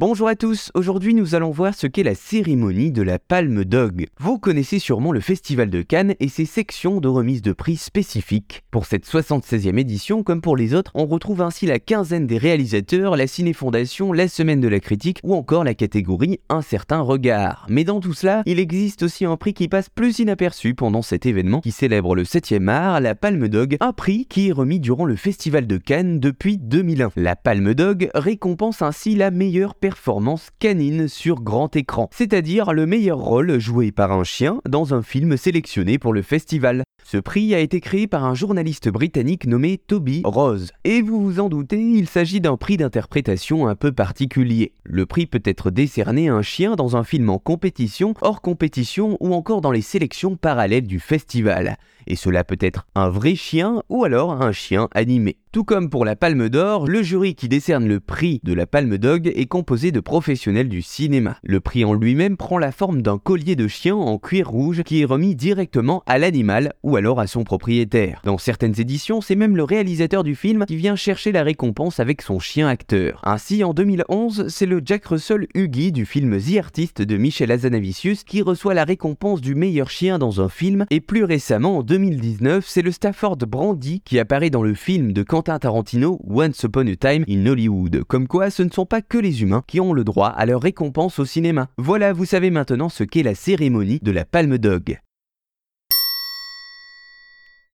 Bonjour à tous, aujourd'hui nous allons voir ce qu'est la cérémonie de la Palme Dog. Vous connaissez sûrement le Festival de Cannes et ses sections de remise de prix spécifiques. Pour cette 76e édition, comme pour les autres, on retrouve ainsi la quinzaine des réalisateurs, la Ciné-Fondation, la Semaine de la Critique ou encore la catégorie Un certain regard. Mais dans tout cela, il existe aussi un prix qui passe plus inaperçu pendant cet événement qui célèbre le 7e art, la Palme Dog, un prix qui est remis durant le Festival de Cannes depuis 2001. La Palme Dog récompense ainsi la meilleure performance canine sur grand écran, c'est-à-dire le meilleur rôle joué par un chien dans un film sélectionné pour le festival. Ce prix a été créé par un journaliste britannique nommé Toby Rose. Et vous vous en doutez, il s'agit d'un prix d'interprétation un peu particulier. Le prix peut être décerné à un chien dans un film en compétition, hors compétition ou encore dans les sélections parallèles du festival. Et cela peut être un vrai chien ou alors un chien animé. Tout comme pour la Palme d'Or, le jury qui décerne le prix de la Palme Dog est composé de professionnels du cinéma. Le prix en lui-même prend la forme d'un collier de chien en cuir rouge qui est remis directement à l'animal ou alors à son propriétaire. Dans certaines éditions, c'est même le réalisateur du film qui vient chercher la récompense avec son chien acteur. Ainsi, en 2011, c'est le Jack Russell Huggy du film The Artist de Michel Azanavicius qui reçoit la récompense du meilleur chien dans un film et plus récemment en 2019, c'est le Stafford Brandy qui apparaît dans le film de Quentin Tarantino Once Upon a Time in Hollywood. Comme quoi, ce ne sont pas que les qui ont le droit à leur récompense au cinéma. Voilà, vous savez maintenant ce qu'est la cérémonie de la Palme Dog.